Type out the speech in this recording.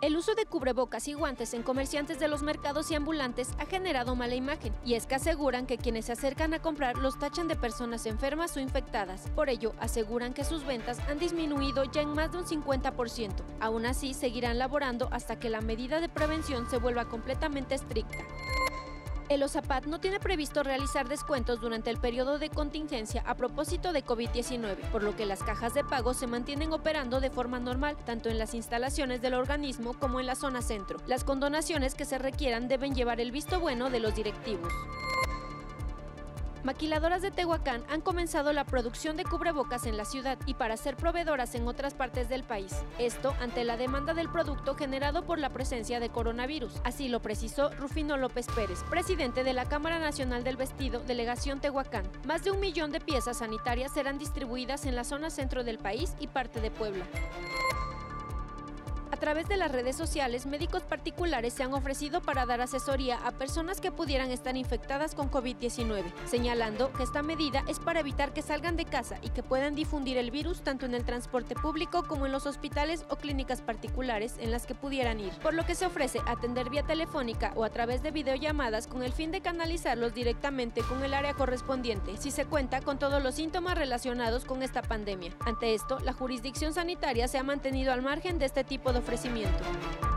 El uso de cubrebocas y guantes en comerciantes de los mercados y ambulantes ha generado mala imagen, y es que aseguran que quienes se acercan a comprar los tachan de personas enfermas o infectadas. Por ello, aseguran que sus ventas han disminuido ya en más de un 50%. Aún así, seguirán laborando hasta que la medida de prevención se vuelva completamente estricta. El OSAPAT no tiene previsto realizar descuentos durante el periodo de contingencia a propósito de COVID-19, por lo que las cajas de pago se mantienen operando de forma normal, tanto en las instalaciones del organismo como en la zona centro. Las condonaciones que se requieran deben llevar el visto bueno de los directivos. Maquiladoras de Tehuacán han comenzado la producción de cubrebocas en la ciudad y para ser proveedoras en otras partes del país. Esto ante la demanda del producto generado por la presencia de coronavirus. Así lo precisó Rufino López Pérez, presidente de la Cámara Nacional del Vestido, Delegación Tehuacán. Más de un millón de piezas sanitarias serán distribuidas en la zona centro del país y parte de Puebla. A través de las redes sociales, médicos particulares se han ofrecido para dar asesoría a personas que pudieran estar infectadas con COVID-19, señalando que esta medida es para evitar que salgan de casa y que puedan difundir el virus tanto en el transporte público como en los hospitales o clínicas particulares en las que pudieran ir, por lo que se ofrece atender vía telefónica o a través de videollamadas con el fin de canalizarlos directamente con el área correspondiente, si se cuenta con todos los síntomas relacionados con esta pandemia. Ante esto, la jurisdicción sanitaria se ha mantenido al margen de este tipo de ofrecimiento.